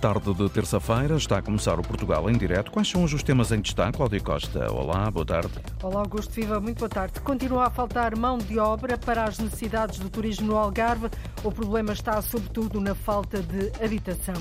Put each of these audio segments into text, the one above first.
Tarde de terça-feira está a começar o Portugal em direto. Quais são os temas em destaque, Cláudia Costa? Olá, boa tarde. Olá, Augusto Viva, muito boa tarde. Continua a faltar mão de obra para as necessidades do turismo no Algarve. O problema está sobretudo na falta de habitação.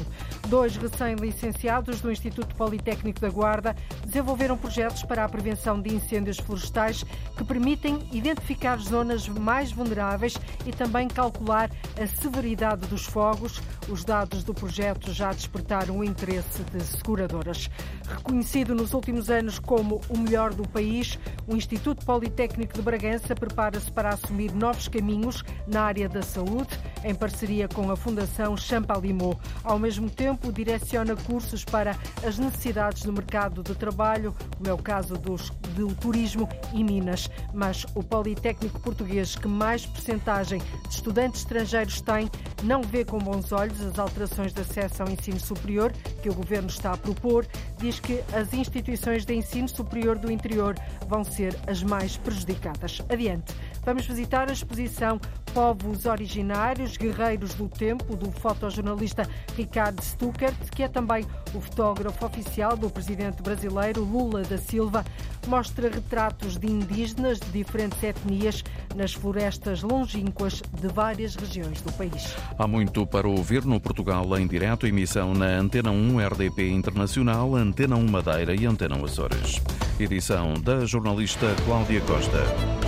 Dois recém-licenciados do Instituto Politécnico da Guarda desenvolveram projetos para a prevenção de incêndios florestais que permitem identificar zonas mais vulneráveis e também calcular a severidade dos fogos. Os dados do projeto já despertaram o interesse de seguradoras. Reconhecido nos últimos anos como o melhor do país, o Instituto Politécnico de Bragança prepara-se para assumir novos caminhos na área da saúde, em parceria com a Fundação Champalimau. Ao mesmo tempo, direciona cursos para as necessidades do mercado de trabalho, como é o caso dos, do turismo e Minas. Mas o Politécnico Português, que mais percentagem de estudantes estrangeiros tem, não vê com bons olhos as alterações de acesso ao ensino superior que o Governo está a propor. Diz que as instituições de ensino superior do interior vão ser as mais prejudicadas. Adiante. Vamos visitar a exposição Povos Originários, Guerreiros do Tempo, do fotojornalista Ricardo Stuckert, que é também o fotógrafo oficial do presidente brasileiro Lula da Silva. Mostra retratos de indígenas de diferentes etnias nas florestas longínquas de várias regiões do país. Há muito para ouvir no Portugal em direto, emissão na Antena 1 RDP Internacional, Antena 1 Madeira e Antena 1 Açores. Edição da jornalista Cláudia Costa.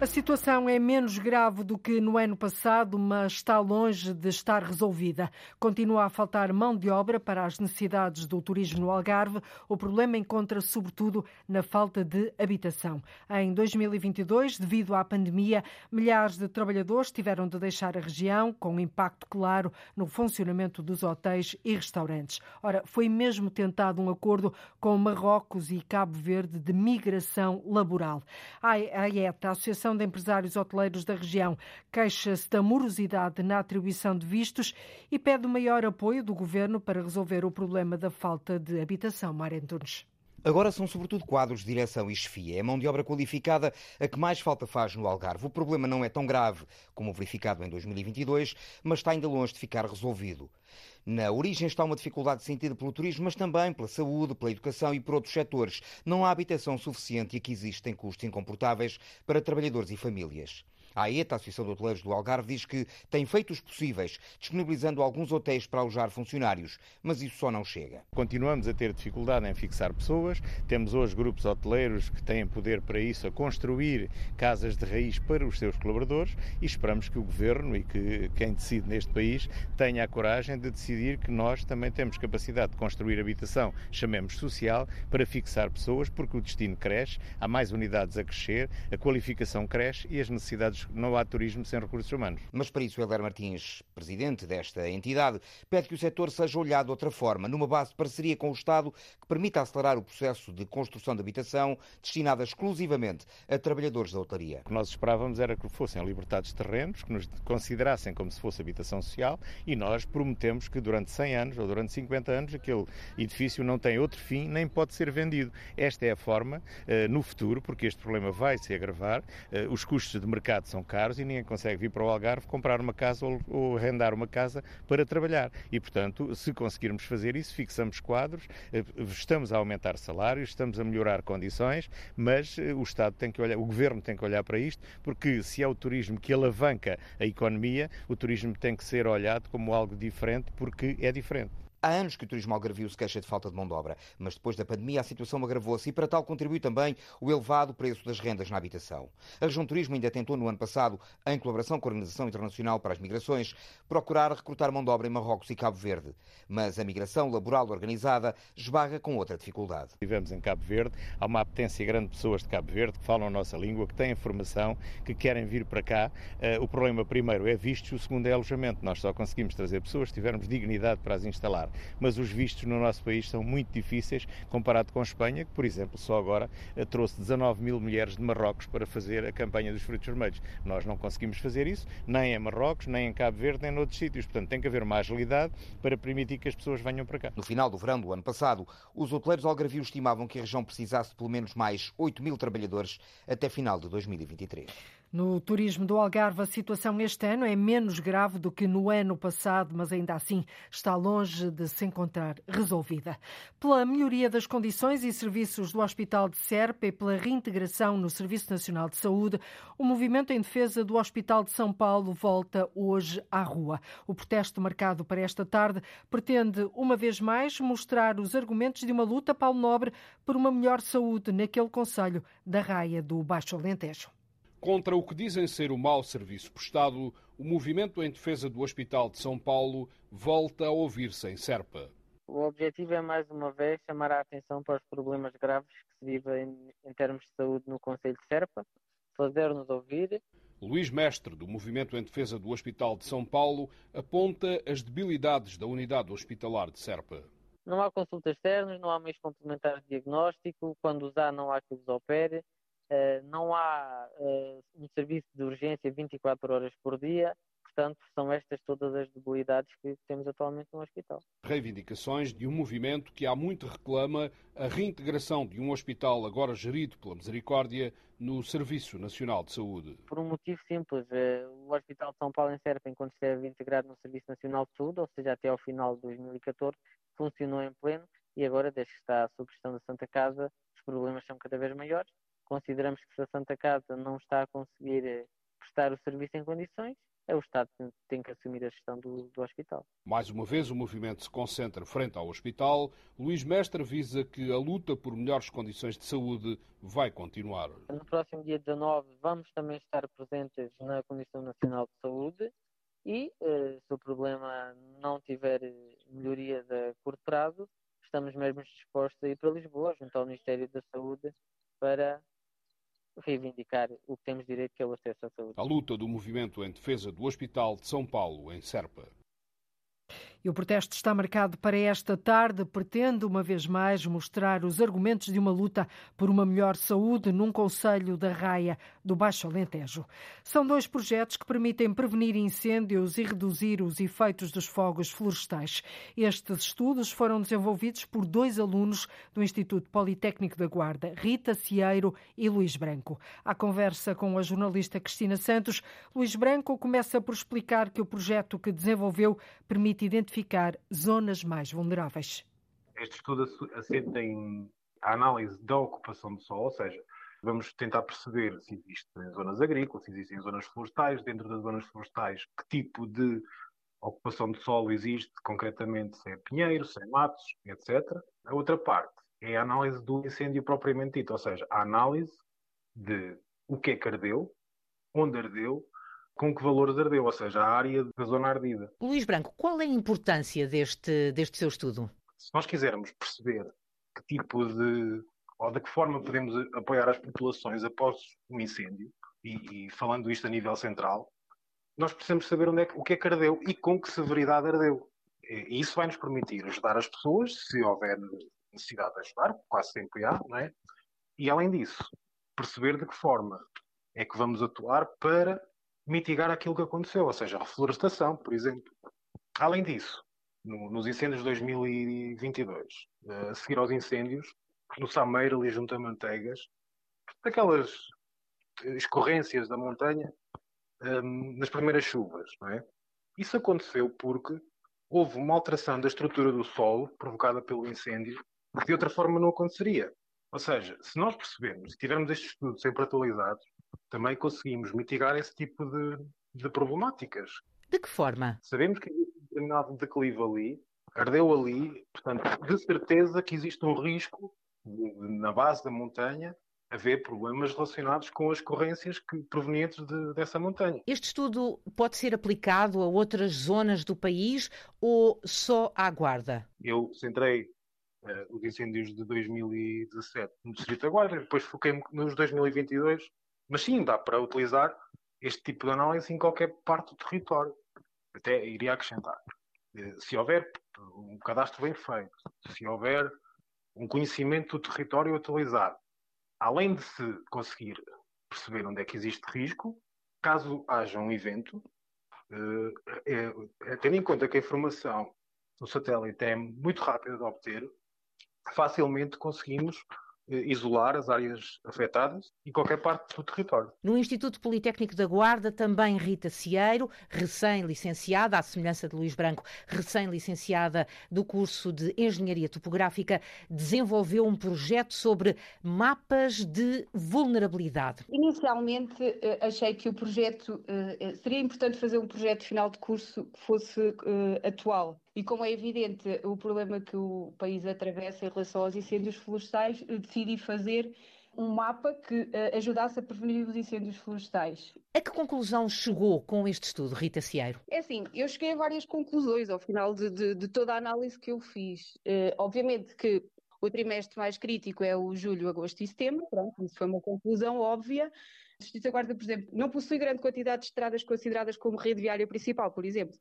A situação é menos grave do que no ano passado, mas está longe de estar resolvida. Continua a faltar mão de obra para as necessidades do turismo no Algarve. O problema encontra-se sobretudo na falta de habitação. Em 2022, devido à pandemia, milhares de trabalhadores tiveram de deixar a região, com um impacto claro no funcionamento dos hotéis e restaurantes. Ora, foi mesmo tentado um acordo com Marrocos e Cabo Verde de migração laboral. A ETA, a Associação Associação de Empresários Hoteleiros da região queixa-se da morosidade na atribuição de vistos e pede maior apoio do governo para resolver o problema da falta de habitação. Mário Antunes. Agora são sobretudo quadros de direção e chefia. É mão de obra qualificada a que mais falta faz no Algarve. O problema não é tão grave como verificado em 2022, mas está ainda longe de ficar resolvido. Na origem está uma dificuldade sentida pelo turismo, mas também pela saúde, pela educação e por outros setores. Não há habitação suficiente e aqui existem custos incomportáveis para trabalhadores e famílias. A AETA, a Associação de Hoteleiros do Algarve, diz que tem feito os possíveis, disponibilizando alguns hotéis para alojar funcionários, mas isso só não chega. Continuamos a ter dificuldade em fixar pessoas. Temos hoje grupos hoteleiros que têm poder para isso, a construir casas de raiz para os seus colaboradores e esperamos que o Governo e que quem decide neste país tenha a coragem de decidir que nós também temos capacidade de construir habitação, chamemos social, para fixar pessoas, porque o destino cresce, há mais unidades a crescer, a qualificação cresce e as necessidades não há turismo sem recursos humanos. Mas para isso, Helder Martins, presidente desta entidade, pede que o setor seja olhado de outra forma, numa base de parceria com o Estado que permita acelerar o processo de construção de habitação destinada exclusivamente a trabalhadores da hotelaria. O que nós esperávamos era que fossem libertados terrenos, que nos considerassem como se fosse habitação social e nós prometemos que durante 100 anos ou durante 50 anos aquele edifício não tem outro fim nem pode ser vendido. Esta é a forma, eh, no futuro, porque este problema vai se agravar, eh, os custos de mercado são caros e ninguém consegue vir para o Algarve comprar uma casa ou, ou arrendar uma casa para trabalhar. E, portanto, se conseguirmos fazer isso, fixamos quadros, eh, estamos a aumentar salários, estamos a melhorar condições, mas eh, o Estado tem que olhar, o Governo tem que olhar para isto, porque se é o turismo que alavanca a economia, o turismo tem que ser olhado como algo diferente, porque é diferente. Há anos que o turismo algarvio se queixa de falta de mão de obra, mas depois da pandemia a situação agravou-se e para tal contribui também o elevado preço das rendas na habitação. A região turismo ainda tentou no ano passado, em colaboração com a Organização Internacional para as Migrações, procurar recrutar mão de obra em Marrocos e Cabo Verde, mas a migração laboral organizada esbarra com outra dificuldade. Tivemos em Cabo Verde, há uma apetência grande de pessoas de Cabo Verde que falam a nossa língua, que têm formação, que querem vir para cá. Uh, o problema primeiro é vistos, o segundo é alojamento. Nós só conseguimos trazer pessoas se tivermos dignidade para as instalar mas os vistos no nosso país são muito difíceis comparado com a Espanha, que, por exemplo, só agora eh, trouxe 19 mil mulheres de Marrocos para fazer a campanha dos frutos vermelhos. Nós não conseguimos fazer isso, nem em Marrocos, nem em Cabo Verde, nem noutros sítios. Portanto, tem que haver uma agilidade para permitir que as pessoas venham para cá. No final do verão do ano passado, os hoteleiros algarvios estimavam que a região precisasse de pelo menos mais 8 mil trabalhadores até final de 2023. No turismo do Algarve, a situação este ano é menos grave do que no ano passado, mas ainda assim está longe de se encontrar resolvida. Pela melhoria das condições e serviços do Hospital de Serpa e pela reintegração no Serviço Nacional de Saúde, o movimento em defesa do Hospital de São Paulo volta hoje à rua. O protesto marcado para esta tarde pretende, uma vez mais, mostrar os argumentos de uma luta, Paulo Nobre, por uma melhor saúde naquele Conselho da Raia do Baixo Alentejo. Contra o que dizem ser o mau serviço prestado, o movimento em defesa do Hospital de São Paulo volta a ouvir-se em Serpa. O objetivo é, mais uma vez, chamar a atenção para os problemas graves que se vivem em termos de saúde no Conselho de Serpa, fazer-nos ouvir. Luís Mestre, do Movimento em Defesa do Hospital de São Paulo, aponta as debilidades da unidade hospitalar de Serpa. Não há consultas externas, não há meios complementares de diagnóstico, quando os há não há que os opere, eh, não há uh, um serviço de urgência 24 horas por dia, portanto, são estas todas as debilidades que temos atualmente no hospital. Reivindicações de um movimento que há muito reclama a reintegração de um hospital agora gerido pela Misericórdia no Serviço Nacional de Saúde. Por um motivo simples, eh, o Hospital de São Paulo em Serpa, enquanto esteve integrado no Serviço Nacional de Saúde, ou seja, até ao final de 2014, funcionou em pleno e agora, desde que está sob gestão da Santa Casa, os problemas são cada vez maiores consideramos que se a Santa Casa não está a conseguir eh, prestar o serviço em condições, é o Estado que tem que assumir a gestão do, do, hospital. Mais uma vez, o movimento se concentra frente ao hospital. Luís Mestre avisa que a luta por melhores condições de saúde vai continuar. No próximo dia 19, vamos também estar presentes na Comissão Nacional de Saúde e, eh, se o problema não tiver melhoria de curto prazo, estamos mesmo dispostos a ir para Lisboa, junto ao Ministério da Saúde, para reivindicar o que temos direito, que é o acesso à saúde. A luta do movimento em defesa do Hospital de São Paulo, em Serpa. O protesto está marcado para esta tarde. Pretende, uma vez mais, mostrar os argumentos de uma luta por uma melhor saúde num Conselho da Raia do Baixo Alentejo. São dois projetos que permitem prevenir incêndios e reduzir os efeitos dos fogos florestais. Estes estudos foram desenvolvidos por dois alunos do Instituto Politécnico da Guarda, Rita Cieiro e Luís Branco. À conversa com a jornalista Cristina Santos, Luís Branco começa por explicar que o projeto que desenvolveu permite identificar identificar zonas mais vulneráveis. Este estudo assenta em a análise da ocupação do solo, ou seja, vamos tentar perceber se existem zonas agrícolas, se existem zonas florestais, dentro das zonas florestais, que tipo de ocupação de solo existe concretamente, se é pinheiro, se é matos, etc. A outra parte é a análise do incêndio propriamente dito, ou seja, a análise de o que é que ardeu, onde ardeu, com que valores ardeu, ou seja, a área da zona ardida. Luís Branco, qual é a importância deste, deste seu estudo? Se nós quisermos perceber que tipo de ou de que forma podemos apoiar as populações após um incêndio, e, e falando isto a nível central, nós precisamos saber onde é, o que é que ardeu e com que severidade ardeu. E isso vai nos permitir ajudar as pessoas, se houver necessidade de ajudar, quase sempre há, não é? E além disso, perceber de que forma é que vamos atuar para mitigar aquilo que aconteceu, ou seja, a reflorestação, por exemplo. Além disso, no, nos incêndios de 2022, eh, a seguir aos incêndios, no Sameiro, ali junto a Manteigas, aquelas escorrências da montanha um, ehm, nas primeiras chuvas, não é? Isso aconteceu porque houve uma alteração da estrutura do solo provocada pelo incêndio que de outra forma não aconteceria. Ou seja, se nós percebermos, se tivermos estes estudos sempre atualizados, também conseguimos mitigar esse tipo de, de problemáticas. De que forma? Sabemos que existe um determinado declive ali, ardeu ali, portanto, de certeza que existe um risco na base da montanha haver problemas relacionados com as corrências que, provenientes de, dessa montanha. Este estudo pode ser aplicado a outras zonas do país ou só à Guarda? Eu centrei uh, os incêndios de 2017 no Distrito da Guarda, depois foquei-me nos 2022 mas sim, dá para utilizar este tipo de análise em qualquer parte do território. Até iria acrescentar. Eh, se houver um cadastro bem feito, se houver um conhecimento do território utilizado, além de se conseguir perceber onde é que existe risco, caso haja um evento, é, é, tendo em conta que a informação do satélite é muito rápida de obter, facilmente conseguimos eh, isolar as áreas afetadas em qualquer parte do território. No Instituto Politécnico da Guarda, também Rita Cieiro, recém-licenciada, à semelhança de Luís Branco, recém-licenciada do curso de Engenharia Topográfica, desenvolveu um projeto sobre mapas de vulnerabilidade. Inicialmente eh, achei que o projeto eh, seria importante fazer um projeto final de curso que fosse atual. E como é evidente o problema que o país atravessa em relação aos incêndios florestais, decidi fazer um mapa que uh, ajudasse a prevenir os incêndios florestais. A que conclusão chegou com este estudo, Rita Cieiro? É assim, eu cheguei a várias conclusões ao final de, de, de toda a análise que eu fiz. Uh, obviamente que o trimestre mais crítico é o julho, agosto e setembro, pronto, isso foi uma conclusão óbvia. A Justiça Guarda, por exemplo, não possui grande quantidade de estradas consideradas como rede viária principal, por exemplo.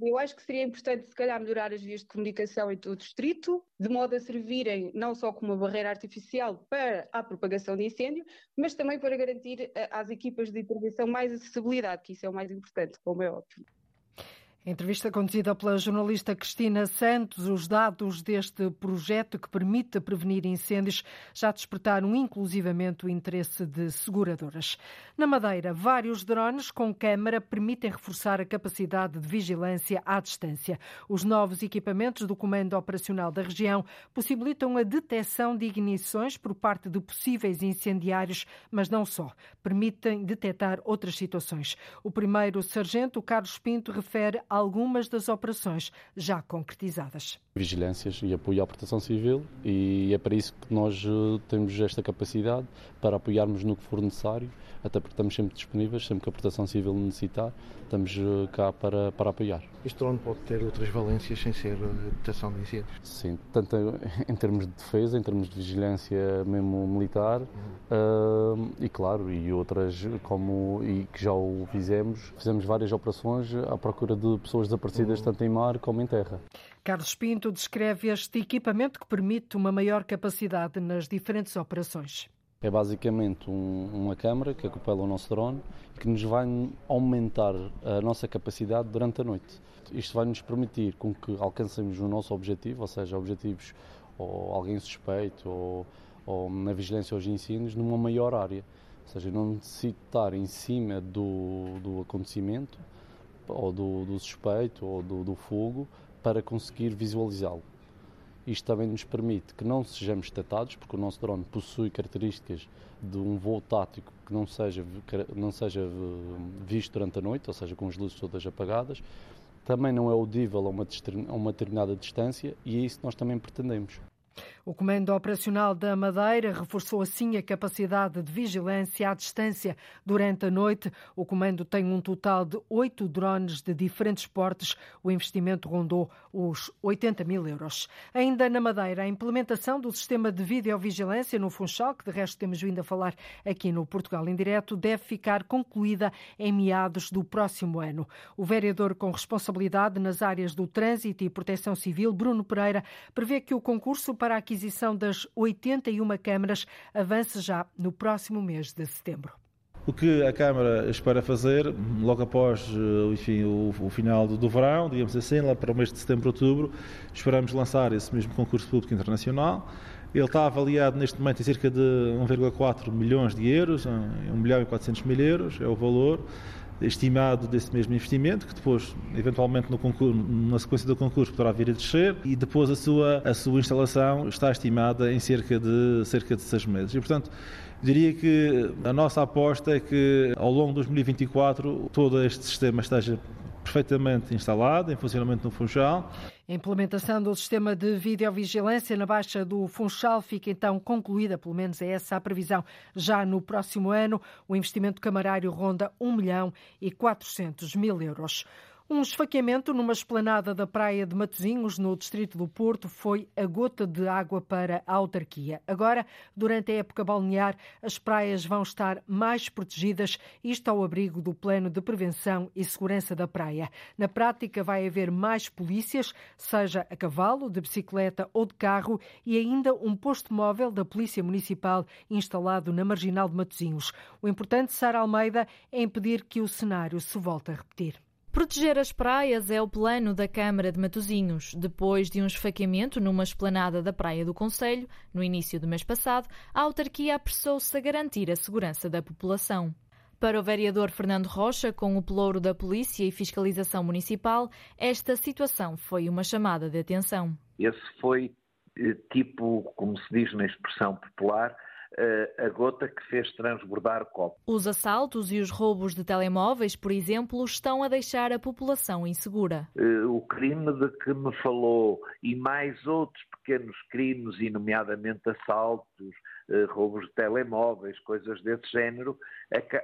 Eu acho que seria importante, se calhar, melhorar as vias de comunicação em todo o distrito, de modo a servirem não só como uma barreira artificial para a propagação de incêndio, mas também para garantir eh, às equipas de intervenção mais acessibilidade, que isso é o mais importante, como é óbvio. Entrevista conduzida pela jornalista Cristina Santos. Os dados deste projeto que permite prevenir incêndios já despertaram inclusivamente o interesse de seguradoras. Na Madeira, vários drones com câmara permitem reforçar a capacidade de vigilância à distância. Os novos equipamentos do Comando Operacional da região possibilitam a detecção de ignições por parte de possíveis incendiários, mas não só. Permitem detectar outras situações. O primeiro sargento, Carlos Pinto, refere algumas das operações já concretizadas. Vigilâncias e apoio à proteção civil e é para isso que nós eh, temos esta capacidade para apoiarmos no que for necessário, até porque estamos sempre disponíveis, sempre que a proteção civil necessitar, estamos eh, cá para, para apoiar. Este drone pode ter outras valências sem ser a detecção de incêndios? Sim, tanto em termos de defesa, em termos de vigilância mesmo militar uhum. uh, e claro, e outras como e que já o fizemos, fizemos várias operações à procura de pessoas desaparecidas uhum. tanto em mar como em terra. Carlos Pinto descreve este equipamento que permite uma maior capacidade nas diferentes operações. É basicamente um, uma câmara que acopela o nosso drone que nos vai aumentar a nossa capacidade durante a noite. Isto vai nos permitir com que alcancemos o nosso objetivo, ou seja, objetivos ou alguém suspeito ou, ou na vigilância aos incêndios numa maior área. Ou seja, não necessito estar em cima do, do acontecimento ou do, do suspeito ou do, do fogo para conseguir visualizá-lo. Isto também nos permite que não sejamos detectados, porque o nosso drone possui características de um voo tático que não seja, não seja eh, visto durante a noite, ou seja, com as luzes todas apagadas. Também não é audível a uma, a uma determinada distância e é isso que nós também pretendemos. O Comando Operacional da Madeira reforçou assim a capacidade de vigilância à distância durante a noite. O Comando tem um total de oito drones de diferentes portes. O investimento rondou os 80 mil euros. Ainda na Madeira, a implementação do sistema de videovigilância no Funchal, que de resto temos vindo a falar aqui no Portugal em Direto, deve ficar concluída em meados do próximo ano. O vereador com responsabilidade nas áreas do trânsito e proteção civil, Bruno Pereira, prevê que o concurso para a aquisição das 81 câmaras avance já no próximo mês de setembro. O que a Câmara espera fazer, logo após eh, enfim, o, o, final do, do, verão, digamos assim, lá para o mês de setembro, outubro, esperamos lançar esse mesmo concurso público internacional. Ele está avaliado neste momento em cerca de 1,4 milhões de euros, 1 milhão e 400 mil euros é o valor estimado desse mesmo investimento, que depois, eventualmente, no concurso, na sequência do concurso, poderá vir a descer, e depois a sua, a sua instalação está estimada em cerca de, cerca de seis meses. E, portanto, diria que a nossa aposta é que, ao longo de 2024, todo este sistema esteja perfeitamente instalado, em funcionamento no Funchal. A implementação do sistema de videovigilância na Baixa do Funchal fica então concluída, pelo menos é essa a previsão, já no próximo ano. O investimento camarário ronda 1 milhão e 400 mil euros. Um esfaqueamento numa esplanada da praia de Matosinhos, no distrito do Porto, foi a gota de água para a autarquia. Agora, durante a época balnear, as praias vão estar mais protegidas, isto ao abrigo do Plano de Prevenção e Segurança da Praia. Na prática, vai haver mais polícias, seja a cavalo, de bicicleta ou de carro, e ainda um posto móvel da Polícia Municipal instalado na Marginal de Matosinhos. O importante, Sara Almeida, é impedir que o cenário se volte a repetir. Proteger as praias é o plano da Câmara de Matosinhos. Depois de um esfaqueamento numa esplanada da Praia do Conselho, no início do mês passado, a autarquia apressou-se a garantir a segurança da população. Para o vereador Fernando Rocha, com o pelouro da Polícia e Fiscalização Municipal, esta situação foi uma chamada de atenção. Esse foi eh, tipo, como se diz na expressão popular, a gota que fez transbordar o copo. Os assaltos e os roubos de telemóveis, por exemplo, estão a deixar a população insegura. Eh, o crime de que me falou e mais outros pequenos crimes, e nomeadamente assaltos, eh, roubos de telemóveis, coisas desse género,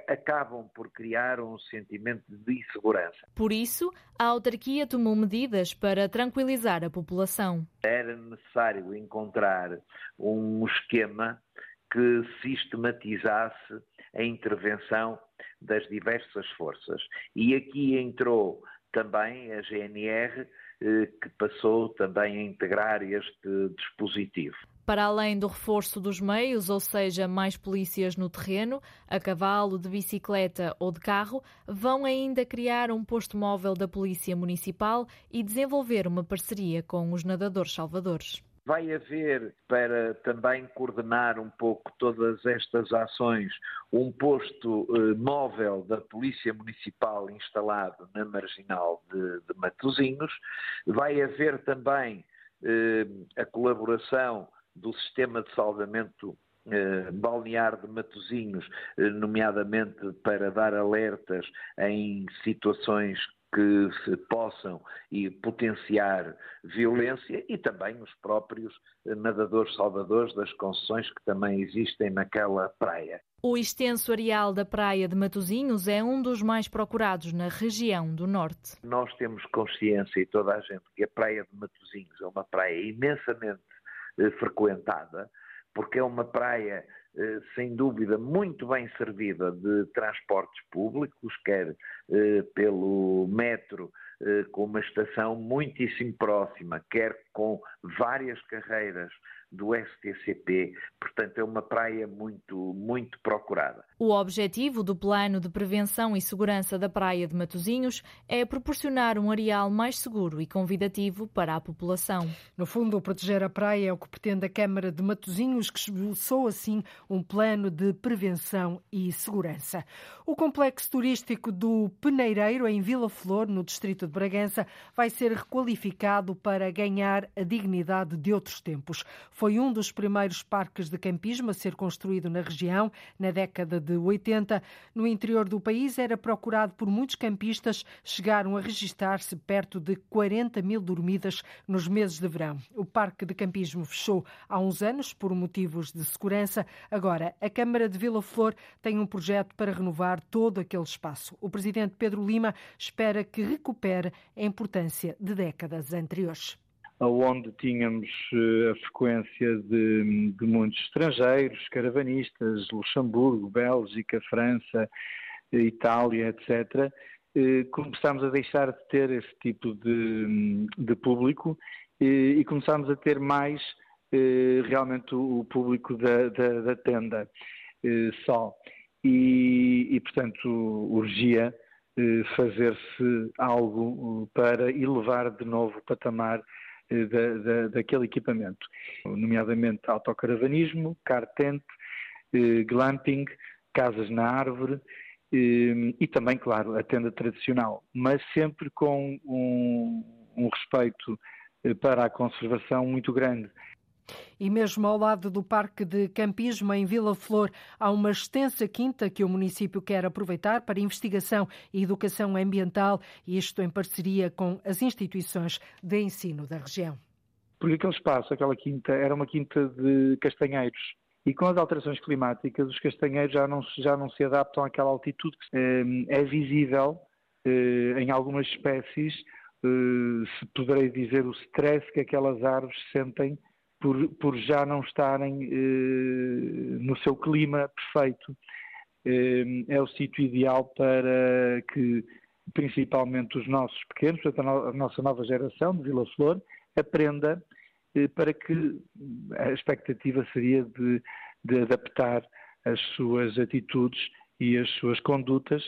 acabam por criar um sentimento de insegurança. Por isso, a autarquia tomou medidas para tranquilizar a população. Era necessário encontrar um esquema que sistematizasse a intervenção das diversas forças. E aqui entrou também a GNR, eh, que passou também a integrar este dispositivo. Para além do reforço dos meios, ou seja, mais polícias no terreno, a cavalo, de bicicleta ou de carro, vão ainda criar um posto móvel da Polícia Municipal e desenvolver uma parceria com os nadadores salvadores. Vai haver, para também coordenar um pouco todas estas ações, um posto eh, móvel da Polícia Municipal instalado na Marginal de, de Matosinhos. Vai haver também eh, a colaboração do Sistema de Salvamento eh, balnear de Matosinhos, eh, nomeadamente para dar alertas em situações que se possam e potenciar violência e também os próprios nadadores salvadores das concessões que também existem naquela praia. O extenso areal da praia de Matosinhos é um dos mais procurados na região do norte. Nós temos consciência e toda a gente que a praia de Matosinhos é uma praia imensamente eh, frequentada, porque é uma praia eh, sem dúvida, muito bem servida de transportes públicos, quer eh, pelo metro, eh, com uma estação muitíssimo próxima, quer com várias carreiras do STCP, portanto é uma praia muito, muito procurada. O objetivo do Plano de Prevenção e Segurança da Praia de Matosinhos é proporcionar um areal mais seguro e convidativo para a população. No fundo, proteger a praia é o que pretende a Câmara de Matosinhos, que esboçou assim um plano de prevenção e segurança. O complexo turístico do Peneireiro, em Vila Flor, no distrito de Bragança, vai ser requalificado para ganhar a dignidade de outros tempos. Foi um dos primeiros parques de campismo a ser construído na região, na década de 80. No interior do país era procurado por muitos campistas, chegaram a registrar-se perto de 40 mil dormidas nos meses de verão. O parque de campismo fechou há uns anos por motivos de segurança. Agora, a Câmara de Vila Flor tem um projeto para renovar todo aquele espaço. O presidente Pedro Lima espera que recupere a importância de décadas anteriores onde tínhamos eh, a frequência de, de, muitos estrangeiros, caravanistas, Luxemburgo, Bélgica, França, Itália, etc., eh, começámos a deixar de ter esse tipo de, de público e, e começámos a ter mais eh, realmente o, público da, da, da tenda só. E, e, portanto, urgia fazer-se algo para elevar de novo o patamar da, da, daquele equipamento, nomeadamente autocaravanismo, car tent, eh, glamping, casas na árvore eh, e também, claro, a tenda tradicional, mas sempre com um, um respeito para a conservação muito grande. E mesmo ao lado do Parque de Campismo, em Vila Flor, há uma extensa quinta que o município quer aproveitar para investigação e educação ambiental, isto em parceria com as instituições de ensino da região. Porque aquele espaço, aquela quinta, era uma quinta de castanheiros. E com as alterações climáticas, os castanheiros já não, já não se adaptam àquela altitude. Ehm, é visível eh, em algumas espécies, eh, se poderei dizer, o stress que aquelas árvores sentem por, por já não estarem eh, no seu clima perfeito. Eh, é o sítio ideal para que, principalmente, os nossos pequenos, a nossa nova geração de Vila Flor, aprenda eh, para que a expectativa seria de, de adaptar as suas atitudes e as suas condutas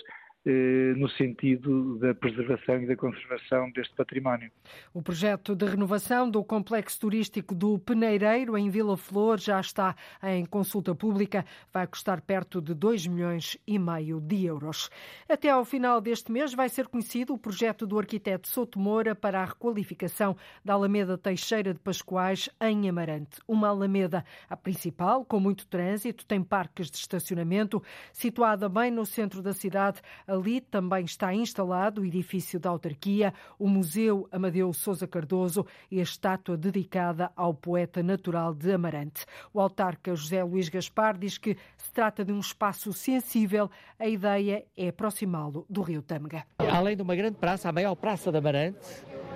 no sentido da preservação e da conservação deste património. O projeto de renovação do complexo turístico do Peneireiro, em Vila Flor, já está em consulta pública. Vai custar perto de 2 milhões e meio de euros. Até ao final deste mês vai ser conhecido o projeto do arquiteto Souto Moura para a requalificação da Alameda Teixeira de Pascoais, em Amarante. Uma alameda a principal, com muito trânsito, tem parques de estacionamento, situada bem no centro da cidade, Ali também está instalado o edifício da autarquia, o Museu Amadeu Sousa Cardoso e a estátua dedicada ao poeta natural de Amarante. O autarca José Luís Gaspar diz que se trata de um espaço sensível. A ideia é aproximá-lo do Rio Tâmega. Além de uma grande praça, a maior praça de Amarante,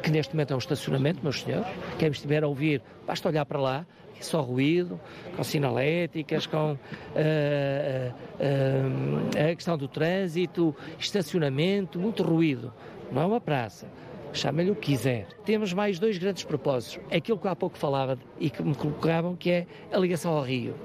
que neste momento é um estacionamento, meus senhores, quem estiver a ouvir, basta olhar para lá, só ruído, com sinaléticas, com uh, uh, uh, a questão do trânsito, estacionamento, muito ruído. Não é uma praça. Chame-lhe o que quiser. Temos mais dois grandes propósitos. Aquilo que há pouco falava e que me colocavam, que é a ligação ao Rio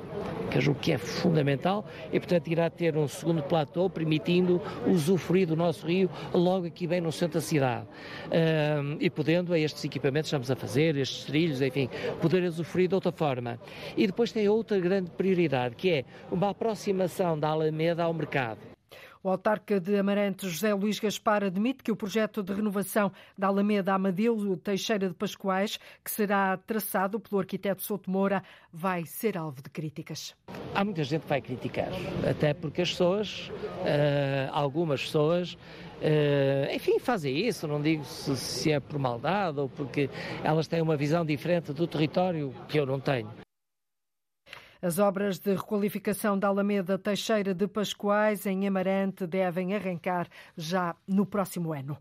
que eu julgo que é fundamental e, portanto, irá ter um segundo platô permitindo usufruir do nosso rio logo aqui bem no centro da cidade. Uh, e podendo, a estes equipamentos que estamos a fazer, estes trilhos, enfim, poder usufruir de outra forma. E depois tem outra grande prioridade, que é uma aproximação da Alameda ao mercado. O autarca de Amarante, José Luís Gaspar, admite que o projeto de renovação da Alameda Amadeu Teixeira de Pascoais, que será traçado pelo arquiteto Souto Moura, vai ser alvo de críticas. Há muita gente que vai criticar, até porque as pessoas, uh, algumas pessoas, Uh, enfim, fazem isso, não digo se, é por maldade ou porque elas têm uma visão diferente do território que eu não tenho. As obras de requalificação da Alameda Teixeira de Pascoais, em Amarante, devem arrancar já no próximo ano.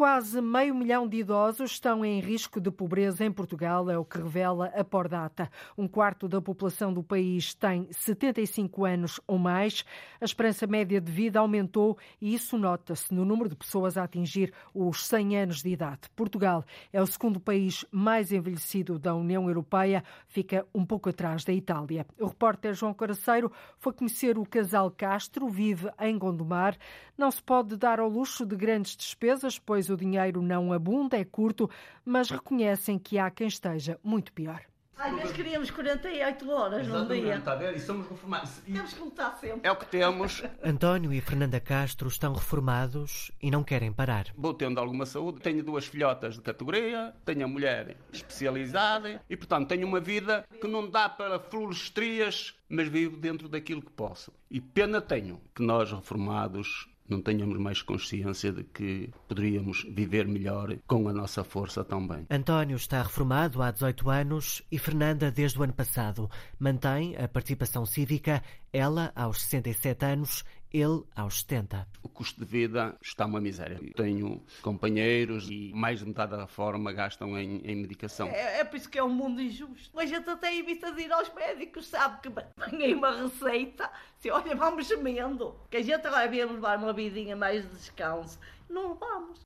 Quase meio milhão de idosos estão em risco de pobreza em Portugal, é o que revela a Pordata. Um quarto da população do país tem 75 anos ou mais. A esperança média de vida aumentou e isso nota-se no número de pessoas a atingir os 100 anos de idade. Portugal é o segundo país mais envelhecido da União Europeia, fica um pouco atrás da Itália. O repórter João Coraceiro foi conhecer o casal Castro, vive em Gondomar. Não se pode dar ao luxo de grandes despesas, pois o dinheiro não abunda, é curto, mas reconhecem que há quem esteja muito pior. Às vezes queríamos 48 horas num dia. Está a ver? E somos reformados. Temos que lutar sempre. É o que temos. António e Fernanda Castro estão reformados e não querem parar. Vou tendo alguma saúde. Tenho duas filhotas de categoria, tenho a mulher especializada e, portanto, tenho uma vida que não dá para floristrias, mas vivo dentro daquilo que posso. E pena tenho que nós, reformados, não tenhamos mais consciência de que poderíamos viver melhor com a nossa força também. António está reformado há 18 anos e Fernanda desde o ano passado. Mantém a participação cívica, ela aos 67 anos ele aos 70. O custo de vida está uma miséria. Tenho companheiros e mais de metade da forma gastam em, em medicação. É, é, por isso que é um mundo injusto. A gente até evita de ir aos médicos, sabe? Que vem aí uma receita, se olha, vamos gemendo. Que a gente vai levar uma vidinha mais de descanso não vamos.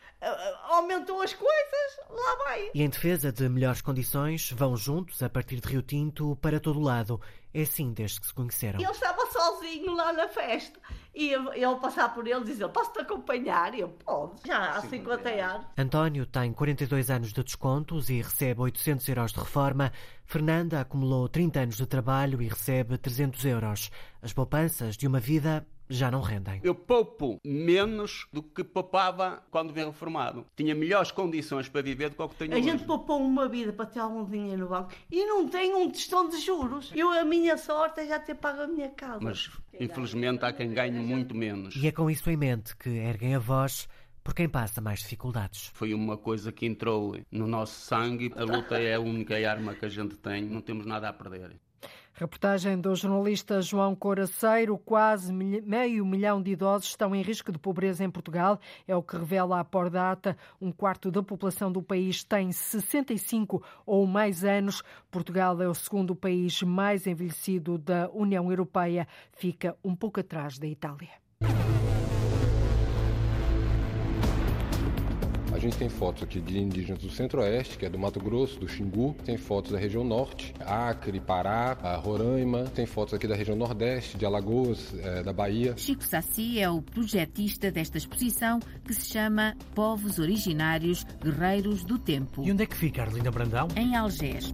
Aumentam as coisas, lá vai. E em defesa de melhores condições, vão juntos a partir de Rio Tinto para todo lado. É assim desde que se conheceram. Ele estava sozinho lá na festa e ele passar por ele e dizer: Posso-te acompanhar? Eu, pode, já há 50 anos. António tem 42 anos de descontos e recebe 800 euros de reforma. Fernanda acumulou 30 anos de trabalho e recebe 300 euros. As poupanças de uma vida já não rendem. Eu poupo menos do que poupava quando vim reformado. Tinha melhores condições para viver do que o que tenho A hoje. gente poupou uma vida para ter algum dinheiro no banco e não tem um tostão de juros. Eu, a minha sorte é já ter pago a minha casa. Mas, infelizmente, há quem ganhe muito menos. E é com isso em mente que erguem a voz por quem passa mais dificuldades. Foi uma coisa que entrou no nosso sangue. A luta é a única arma que a gente tem. Não temos nada a perder. Reportagem do jornalista João Coraceiro. Quase meio milhão de idosos estão em risco de pobreza em Portugal. É o que revela a Pordata. Um quarto da população do país tem 65 ou mais anos. Portugal é o segundo país mais envelhecido da União Europeia. Fica um pouco atrás da Itália. Gente tem fotos aqui de indígenas do Centro-Oeste, que é do Mato Grosso, do Xingu, tem fotos da região Norte, Acre, Pará, Roraima, tem fotos aqui da região Nordeste, de Alagoas, é, da Bahia. Chico Saci é o projetista desta exposição que se chama Povos Originários Guerreiros do Tempo. E onde é que fica, Arlinda Brandão? Em Algés.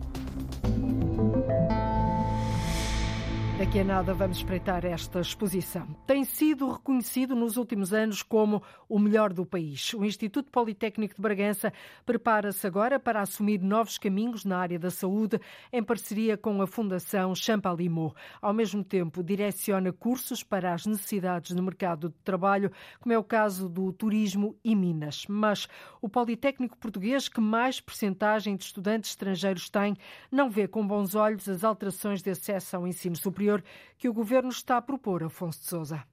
Daqui a nada vamos espreitar esta exposição. Tem sido reconhecido nos últimos anos como o melhor do país. O Instituto Politécnico de Bragança prepara-se agora para assumir novos caminhos na área da saúde em parceria com a Fundação Champalimau. Ao mesmo tempo, direciona cursos para as necessidades do mercado de trabalho, como é o caso do turismo e Minas. Mas o Politécnico Português, que mais percentagem de estudantes estrangeiros tem, não vê com bons olhos as alterações de acesso ao ensino superior que o Governo está a propor, Afonso de Sousa.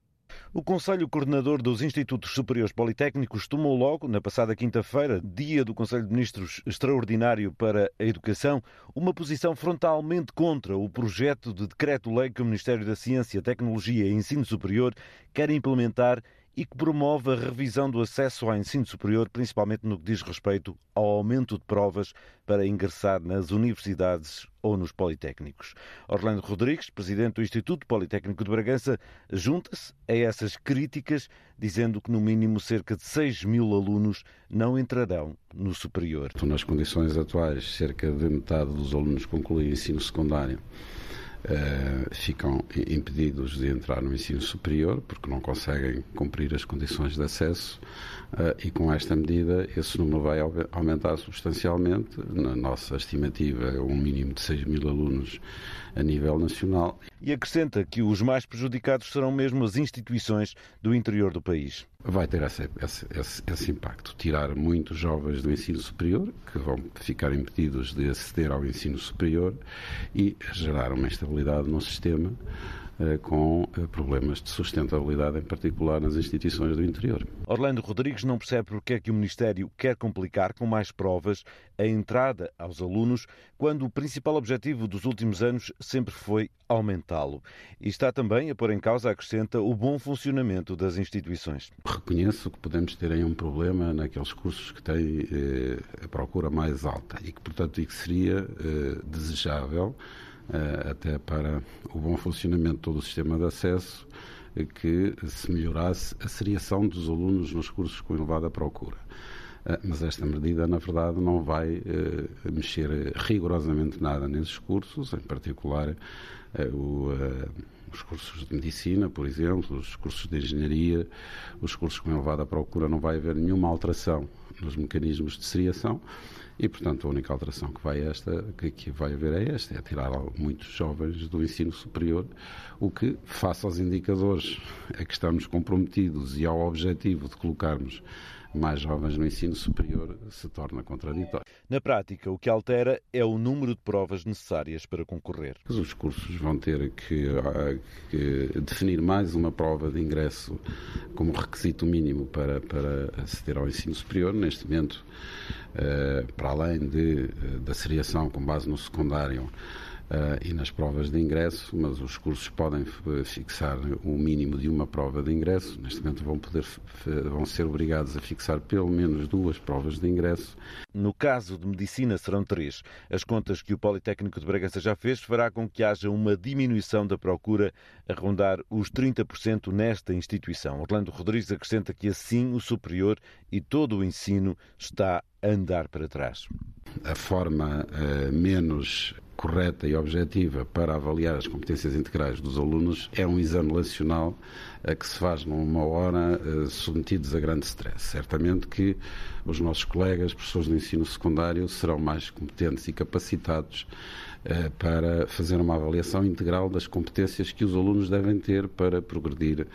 O Conselho Coordenador dos Institutos Superiores Politécnicos tomou logo, na passada quinta-feira, dia do Conselho de Ministros Extraordinário para a Educação, uma posição frontalmente contra o projeto de decreto-lei que o Ministério da Ciência, Tecnologia e Ensino Superior quer implementar e que promove a revisão do acesso ao ensino superior, principalmente no que diz respeito ao aumento de provas para ingressar nas universidades ou nos politécnicos. Orlando Rodrigues, presidente do Instituto Politécnico de Bragança, junta-se a essas críticas, dizendo que no mínimo cerca de 6 mil alunos não entrarão no superior. Nas condições atuais, cerca de metade dos alunos concluem ensino secundário Uh, ficam impedidos de entrar no ensino superior porque não conseguem cumprir as condições de acesso uh, e com esta medida esse número vai aumentar substancialmente. Na nossa estimativa, um mínimo de 6 mil alunos a nível nacional. E acrescenta que os mais prejudicados serão mesmo as instituições do interior do país. Vai ter esse, esse, esse, impacto. Tirar muitos jovens do ensino superior, que vão ficar impedidos de aceder ao ensino superior, e gerar uma instabilidade no sistema com eh, problemas de sustentabilidade, em particular nas instituições do interior. Orlando Rodrigues não percebe porque é que o Ministério quer complicar com mais provas a entrada aos alunos, quando o principal objetivo dos últimos anos sempre foi aumentá-lo. E está também a pôr em causa, acrescenta, o bom funcionamento das instituições. Reconheço que podemos ter aí um problema naqueles cursos que têm eh, a procura mais alta e que, portanto, que seria eh, desejável eh, até para o bom funcionamento de todo o sistema de acesso, eh, que se melhorasse a seriação dos alunos nos cursos com elevada procura. Eh, mas esta medida, na verdade, não vai mexer rigorosamente nada nesses cursos, em particular os cursos de medicina, por exemplo, os cursos de engenharia, os cursos com elevada procura, não vai haver nenhuma alteração nos mecanismos de seriação e, portanto, a única alteração que vai, esta, que, que vai haver é esta, é tirar muitos jovens do ensino superior, o que, face aos indicadores a que estamos comprometidos e ao objetivo de colocarmos mais jovens no ensino superior se torna contraditório. Na prática, o que altera é o número de provas necessárias para concorrer. Os cursos vão ter que, ah, que definir mais uma prova de ingresso como requisito mínimo para, para aceder ao ensino superior. Neste momento, ah, para além de, da seriação com base no secundário, uh, e nas provas de ingresso, mas os cursos podem fixar o mínimo de uma prova de ingresso. Neste momento vão, poder, vão ser obrigados a fixar pelo menos duas provas de ingresso. No caso de medicina serão três. As contas que o Politécnico de Bragança já fez fará com que haja uma diminuição da procura a rondar os 30% nesta instituição. Orlando Rodrigues acrescenta que assim o superior e todo o ensino está a andar para trás. A forma uh, menos correta e objetiva para avaliar as competências integrais dos alunos é um exame nacional eh, que se faz numa hora eh, submetidos a grande stress. Certamente que os nossos colegas, professores de ensino secundário, serão mais competentes e capacitados eh, para fazer uma avaliação integral das competências que os alunos devem ter para progredir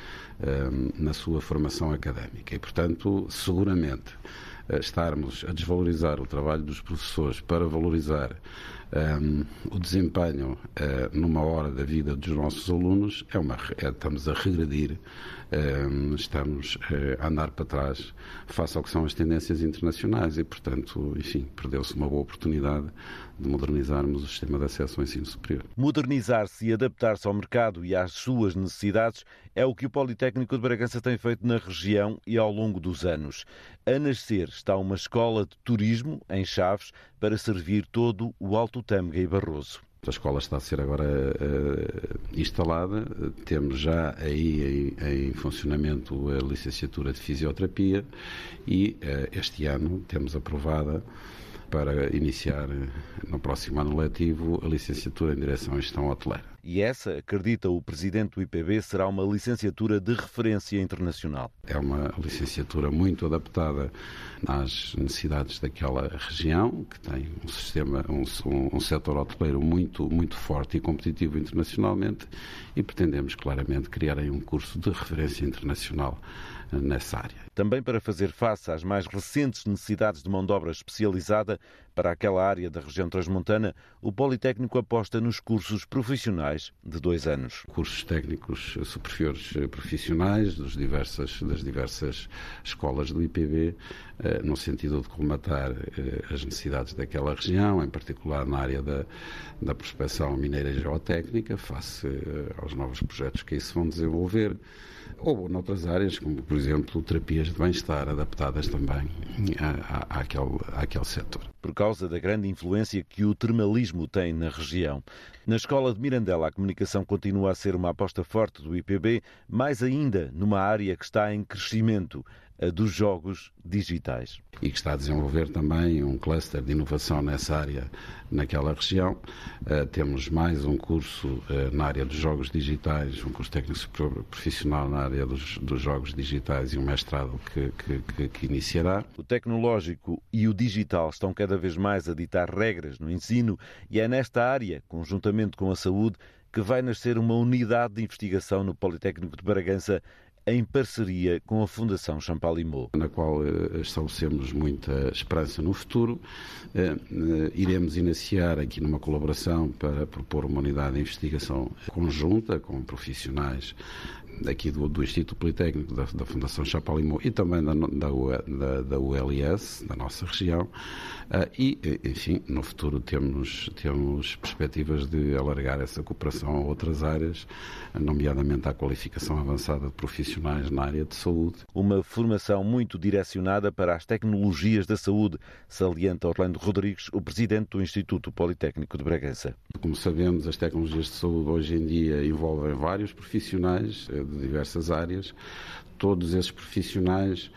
na sua formação académica. E, portanto, seguramente estarmos a desvalorizar o trabalho dos professores para valorizar um, o desempenho uh, numa hora da vida dos nossos alunos, é uma, é, estamos a regredir, um, estamos uh, a andar para trás face ao que são as tendências internacionais e, portanto, enfim, perdeu-se uma boa oportunidade de modernizarmos o sistema de acesso ao ensino superior. Modernizar-se e adaptar-se ao mercado e às suas necessidades é o que o Politécnico de Bragança tem feito na região e ao longo dos anos. A nascer está uma escola de turismo em Chaves para servir todo o Alto Tâmega e Barroso. A escola está a ser agora uh, instalada. Temos já aí em, em, funcionamento a licenciatura de fisioterapia e uh, este ano temos aprovada para iniciar no próximo ano letivo a licenciatura em Direção e Gestão Hoteleira. E essa, acredita o presidente do IPB, será uma licenciatura de referência internacional. É uma licenciatura muito adaptada às necessidades daquela região, que tem um sistema, um, um setor hoteleiro muito, muito forte e competitivo internacionalmente, e pretendemos claramente criar aí um curso de referência internacional nessa área. Também para fazer face às mais recentes necessidades de mão de obra especializada para aquela área da região transmontana, o Politécnico aposta nos cursos profissionais de dois anos. Cursos técnicos superiores profissionais das diversas, das diversas escolas do IPB, eh, no sentido de colmatar eh, as necessidades daquela região, em particular na área da, da prospecção mineira e geotécnica, face eh, aos novos projetos que aí se vão desenvolver ou noutras áreas, como por exemplo terapias de bem-estar adaptadas também à, àquele setor. Por causa da grande influência que o termalismo tem na região. Na escola de Mirandela, a comunicação continua a ser uma aposta forte do IPB, mais ainda numa área que está em crescimento, dos jogos digitais. E que está a desenvolver também um cluster de inovação nessa área, naquela região. Uh, temos mais um curso uh, na área dos jogos digitais, um curso técnico profissional na área dos, dos jogos digitais e um mestrado que, que, que, que iniciará. O tecnológico e o digital estão cada vez mais a ditar regras no ensino e é nesta área, conjuntamente com a saúde, que vai nascer uma unidade de investigação no Politécnico de Bragança em parceria com a Fundação Champalimau. Na qual uh, estabelecemos muita esperança no futuro. Uh, uh, iremos iniciar aqui numa colaboração para propor uma unidade de investigação conjunta com profissionais aqui do, do Instituto Politécnico, da, da Fundação Chapalimau e também da, da, da, da ULS, da nossa região. Uh, e, enfim, no futuro temos, temos perspectivas de alargar essa cooperação a outras áreas, nomeadamente à qualificação avançada de profissionais na área de saúde. Uma formação muito direcionada para as tecnologias da saúde, salienta Orlando Rodrigues, o presidente do Instituto Politécnico de Bragança. Como sabemos, as tecnologias de saúde hoje em dia envolvem vários profissionais eh, de diversas áreas. Todos esses profissionais,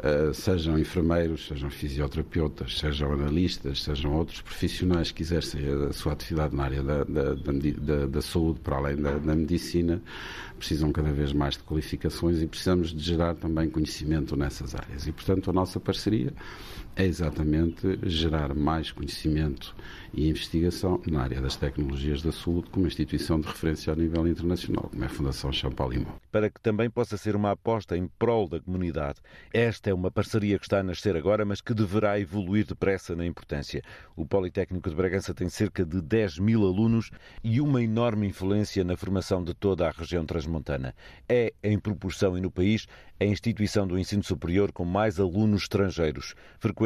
eh, sejam enfermeiros, sejam fisioterapeutas, sejam analistas, sejam outros profissionais que exercem a sua atividade na área da, da, da, da saúde, para além da, da medicina, precisam cada vez mais de qualificações e precisamos de gerar também conhecimento nessas áreas. E, portanto, a nossa parceria é exatamente gerar mais conhecimento e investigação na área das tecnologias da saúde como instituição de referência a nível internacional, como é a Fundação Champalimau. Para que também possa ser uma aposta em prol da comunidade. Esta é uma parceria que está a nascer agora, mas que deverá evoluir depressa na importância. O Politécnico de Bragança tem cerca de 10 mil alunos e uma enorme influência na formação de toda a região transmontana. É, em proporção e no país, a instituição do ensino superior com mais alunos estrangeiros.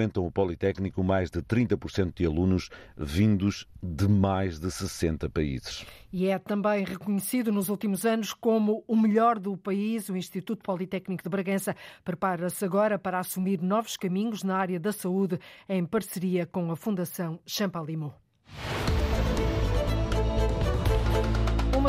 Frequentam o Politécnico mais de 30% de alunos vindos de mais de 60 países. E é também reconhecido nos últimos anos como o melhor do país. O Instituto Politécnico de Bragança prepara-se agora para assumir novos caminhos na área da saúde em parceria com a Fundação Champalimau.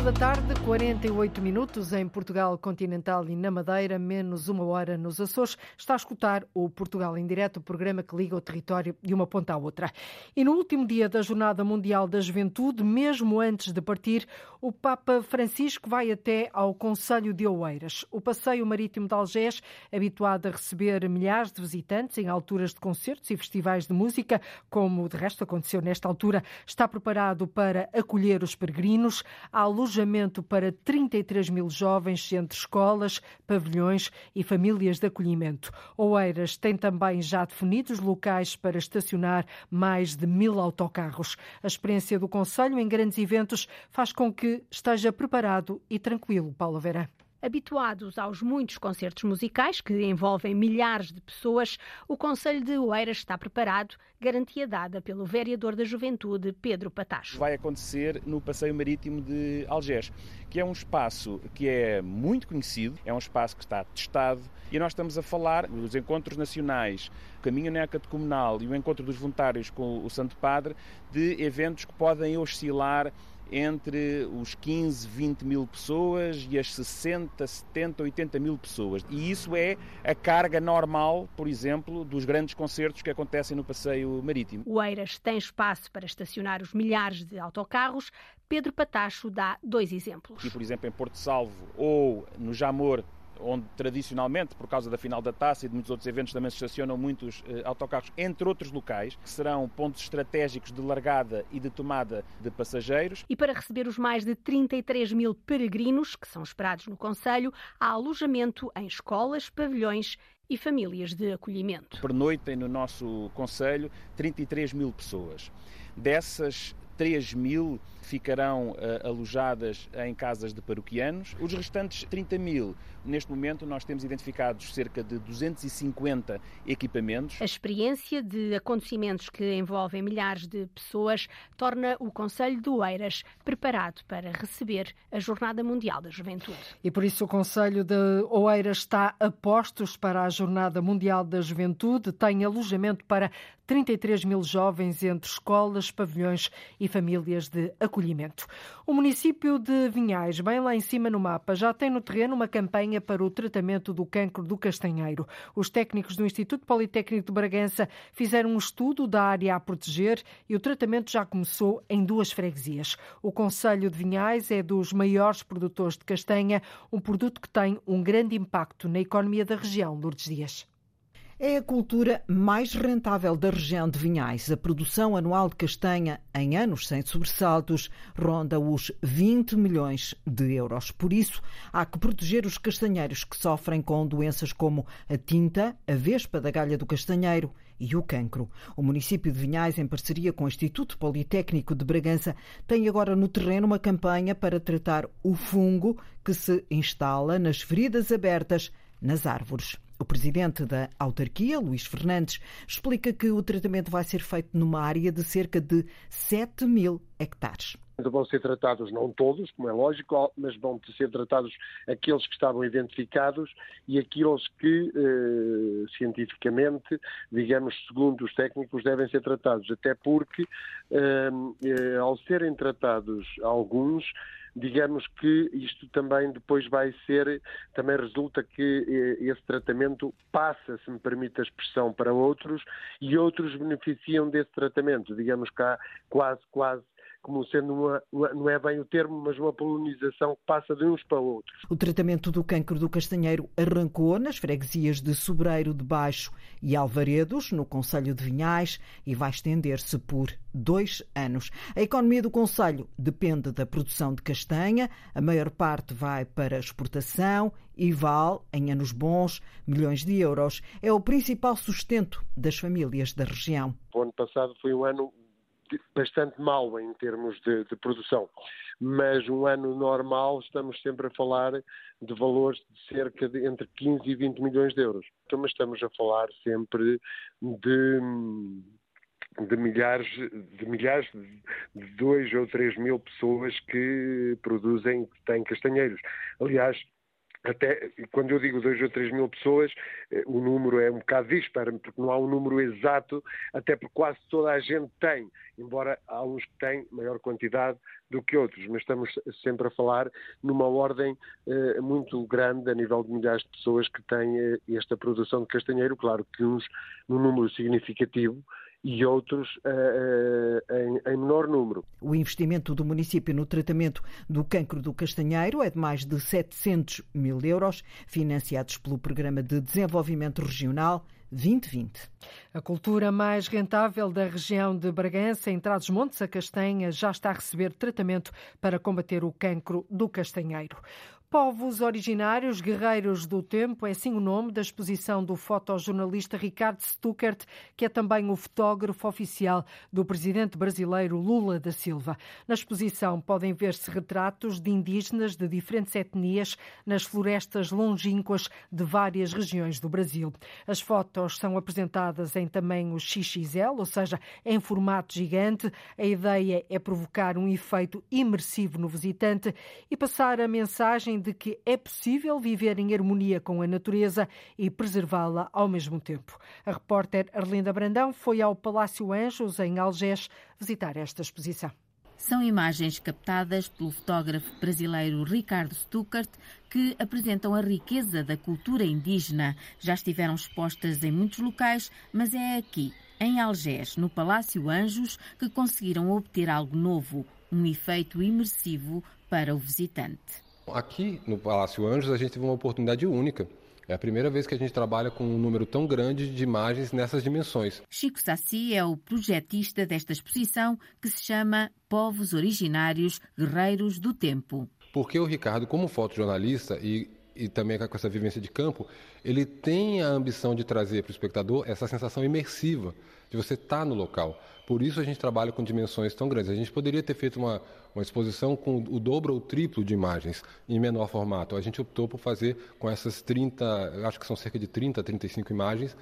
Da tarde, 48 minutos em Portugal continental e na Madeira, menos uma hora nos Açores. Está a escutar o Portugal em Direto, o programa que liga o território de uma ponta à outra. E no último dia da Jornada Mundial da Juventude, mesmo antes de partir, o Papa Francisco vai até ao Conselho de Oeiras. O passeio marítimo de Algés, habituado a receber milhares de visitantes em alturas de concertos e festivais de música, como de resto aconteceu nesta altura, está preparado para acolher os peregrinos. À luz alojamento para 33 mil jovens entre escolas, pavilhões e famílias de acolhimento. Oeiras tem também já definidos locais para estacionar mais de mil autocarros. A experiência do Conselho em grandes eventos faz com que esteja preparado e tranquilo, Paula Vera. Habituados aos muitos concertos musicais que envolvem milhares de pessoas, o Conselho de Oeiras está preparado, garantia dada pelo vereador da Juventude, Pedro Patacho. Vai acontecer no Passeio Marítimo de Algés, que é um espaço que é muito conhecido, é um espaço que está testado e nós estamos a falar dos encontros nacionais, o Caminho Neocatecumenal e o encontro dos voluntários com o Santo Padre, de eventos que podem oscilar entre os 15, 20 mil pessoas e as 60, 70, 80 mil pessoas. E isso é a carga normal, por exemplo, dos grandes concertos que acontecem no passeio marítimo. O Eiras tem espaço para estacionar os milhares de autocarros. Pedro Patacho dá dois exemplos. E, por exemplo, em Porto Salvo ou no Jamor, onde tradicionalmente, por causa da final da taça e de muitos outros eventos, também se estacionam muitos eh, autocarros, entre outros locais, que serão pontos estratégicos de largada e de tomada de passageiros. E para receber os mais de 33 mil peregrinos que são esperados no Conselho, há alojamento em escolas, pavilhões e famílias de acolhimento. Pernoitem no nosso Conselho 33 mil pessoas. Dessas 3 mil ficarão uh, alojadas em casas de paroquianos. Os restantes 30 mil, neste momento, nós temos identificados cerca de 250 equipamentos. A experiência de acontecimentos que envolvem milhares de pessoas torna o Conselho de Oeiras preparado para receber a Jornada Mundial da Juventude. E por isso o Conselho de Oeiras está a postos para a Jornada Mundial da Juventude, tem alojamento para 33 mil jovens entre escolas, pavilhões e famílias de acolhimento. O município de Vinhais, bem lá em cima no mapa, já tem no terreno uma campanha para o tratamento do cancro do castanheiro. Os técnicos do Instituto Politécnico de Bragança fizeram um estudo da área a proteger e o tratamento já começou em duas freguesias. O Conselho de Vinhais é dos maiores produtores de castanha, um produto que tem um grande impacto na economia da região. Lourdes Dias. É a cultura mais rentável da região de Vinhais. A produção anual de castanha, em anos sem sobressaltos, ronda os 20 milhões de euros. Por isso, há que proteger os castanheiros que sofrem com doenças como a tinta, a vespa da galha do castanheiro e o cancro. O município de Vinhais, em parceria com o Instituto Politécnico de Bragança, tem agora no terreno uma campanha para tratar o fungo que se instala nas feridas abertas nas árvores. O presidente da autarquia, Luís Fernandes, explica que o tratamento vai ser feito numa área de cerca de 7 mil hectares. Vão ser tratados não todos, como é lógico, mas vão ser tratados aqueles que estavam identificados e aqueles que, eh, cientificamente, digamos, segundo os técnicos, devem ser tratados. Até porque, eh, eh, ao serem tratados alguns, digamos que isto também depois vai ser, também resulta que eh, esse tratamento passa, se me permite a expressão, para outros e outros beneficiam desse tratamento. Digamos que há quase, quase como sendo uma, uma, não é bem o termo, mas uma polonização que passa de uns para outros. O tratamento do cancro do castanheiro arrancou nas freguesias de Sobreiro de Baixo e Alvaredos, no Conselho de Vinhais, e vai estender-se por dois anos. A economia do Conselho depende da produção de castanha, a maior parte vai para exportação e vale, em anos bons, milhões de euros. É o principal sustento das famílias da região. O ano passado foi um ano bastante mal em termos de, de, produção. Mas um ano normal estamos sempre a falar de valores de cerca de entre 15 e 20 milhões de euros. Então, mas estamos a falar sempre de de milhares, de milhares de dois ou três mil pessoas que produzem, que têm castanheiros. Aliás, até quando eu digo 2 ou 3 mil pessoas, eh, o número é um bocado disparo, porque não há um número exato, até porque quase toda a gente tem, embora há uns que têm maior quantidade do que outros, mas estamos sempre a falar numa ordem eh, muito grande a nível de milhares de pessoas que têm eh, esta produção de castanheiro, claro que uns num número significativo, e outros uh, uh, em, em, menor número. O investimento do município no tratamento do cancro do castanheiro é de mais de 700 mil euros, financiados pelo Programa de Desenvolvimento Regional 2020. A cultura mais rentável da região de Bragança, em Trás-os-Montes, a castanha, já está a receber tratamento para combater o cancro do castanheiro. Povos Originários, Guerreiros do Tempo, é assim o nome da exposição do fotojornalista Ricardo Stuckert, que é também o fotógrafo oficial do presidente brasileiro Lula da Silva. Na exposição podem ver-se retratos de indígenas de diferentes etnias nas florestas longínquas de várias regiões do Brasil. As fotos são apresentadas em tamanho XXL, ou seja, em formato gigante. A ideia é provocar um efeito imersivo no visitante e passar a mensagem de que é possível viver em harmonia com a natureza e preservá-la ao mesmo tempo. A repórter Arlinda Brandão foi ao Palácio Anjos, em Algés, visitar esta exposição. São imagens captadas pelo fotógrafo brasileiro Ricardo Stuckert que apresentam a riqueza da cultura indígena. Já estiveram expostas em muitos locais, mas é aqui, em Algés, no Palácio Anjos, que conseguiram obter algo novo, um efeito imersivo para o visitante. Aqui no Palácio Anjos a gente teve uma oportunidade única. É a primeira vez que a gente trabalha com um número tão grande de imagens nessas dimensões. Chico Sassi é o projetista desta exposição que se chama Povos Originários Guerreiros do Tempo. Porque o Ricardo, como fotojornalista e, e também com essa vivência de campo, ele tem a ambição de trazer para o espectador essa sensação imersiva de você estar tá no local. Por isso a gente trabalha com dimensões tão grandes. A gente poderia ter feito uma, uma exposição com o dobro ou o triplo de imagens em menor formato. A gente optou por fazer com essas 30, acho que são cerca de 30, 35 imagens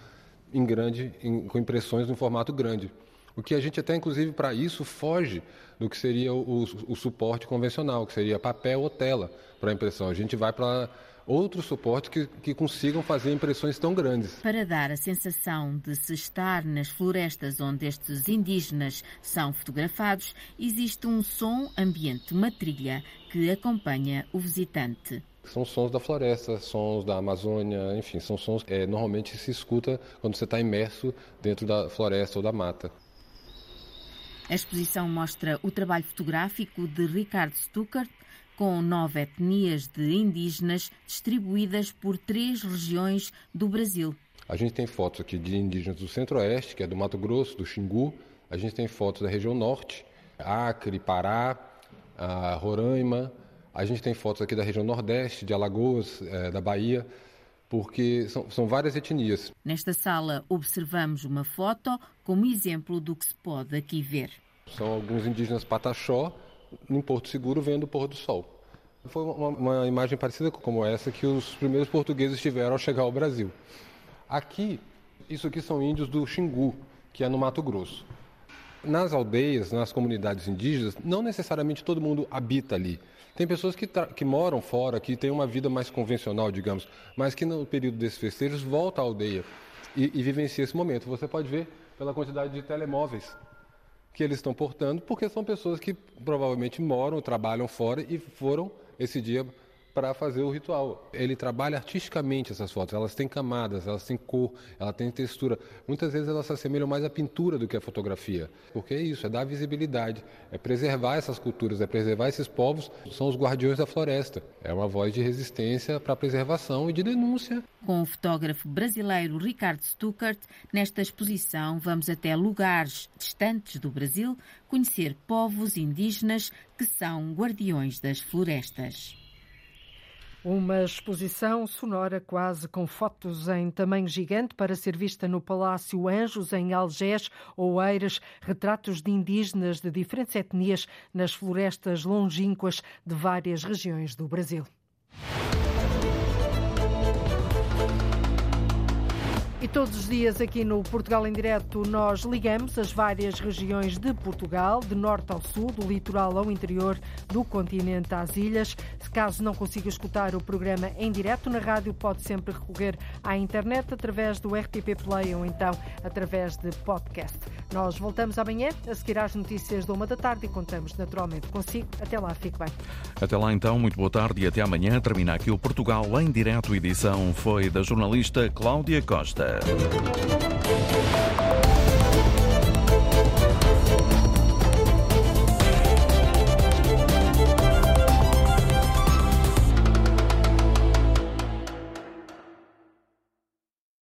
em grande, em, com impressões em formato grande. O que a gente até, inclusive, para isso foge do que seria o, o, o suporte convencional, que seria papel ou tela para impressão. A gente vai para outros suportes que, que consigam fazer impressões tão grandes. Para dar a sensação de se estar nas florestas onde estes indígenas são fotografados, existe um som ambiente, uma trilha, que acompanha o visitante. São sons da floresta, sons da Amazônia, enfim, são sons que é, normalmente se escuta quando você está imerso dentro da floresta ou da mata. A exposição mostra o trabalho fotográfico de Ricardo Stuckert, com nove etnias de indígenas distribuídas por três regiões do Brasil. A gente tem fotos aqui de indígenas do Centro-Oeste, que é do Mato Grosso, do Xingu. A gente tem fotos da região Norte, Acre, Pará, Roraima. A gente tem fotos aqui da região Nordeste, de Alagoas, é, da Bahia, porque são, são várias etnias. Nesta sala observamos uma foto como exemplo do que se pode aqui ver. São alguns indígenas Pataxó, em Porto Seguro vendo o pôr do sol. Foi uma, uma, imagem parecida como essa que os primeiros portugueses tiveram ao chegar ao Brasil. Aqui, isso aqui são índios do Xingu, que é no Mato Grosso. Nas aldeias, nas comunidades indígenas, não necessariamente todo mundo habita ali. Tem pessoas que, que moram fora, que têm uma vida mais convencional, digamos, mas que no período desses festejos voltam à aldeia e, e vivencia esse momento. Você pode ver pela quantidade de telemóveis que eles estão portando, porque são pessoas que provavelmente moram, trabalham fora e foram esse dia para fazer o ritual. Ele trabalha artisticamente essas fotos, elas têm camadas, elas têm cor, ela tem textura. Muitas vezes elas se assemelham mais à pintura do que à fotografia, porque é isso, é dar visibilidade, é preservar essas culturas, é preservar esses povos, são os guardiões da floresta. É uma voz de resistência para a preservação e de denúncia. Com o fotógrafo brasileiro Ricardo Stuckert, nesta exposição vamos até lugares distantes do Brasil conhecer povos indígenas que são guardiões das florestas. Uma exposição sonora quase com fotos em tamanho gigante para ser vista no Palácio Anjos, em Algés, Oeiras, retratos de indígenas de diferentes etnias nas florestas longínquas de várias regiões do Brasil. E todos os dias aqui no Portugal em Direto nós ligamos as várias regiões de Portugal, de norte ao sul, do litoral ao interior, do continente às ilhas. Se caso não consiga escutar o programa em direto na rádio, pode sempre recorrer à internet através do RTP Play ou então através de podcast. Nós voltamos amanhã a seguir às notícias da uma da tarde e contamos naturalmente consigo. Até lá, fique bem. Até lá então, muito boa tarde e até amanhã. Termina aqui o Portugal em Direto. Edição foi da jornalista Cláudia Costa. Música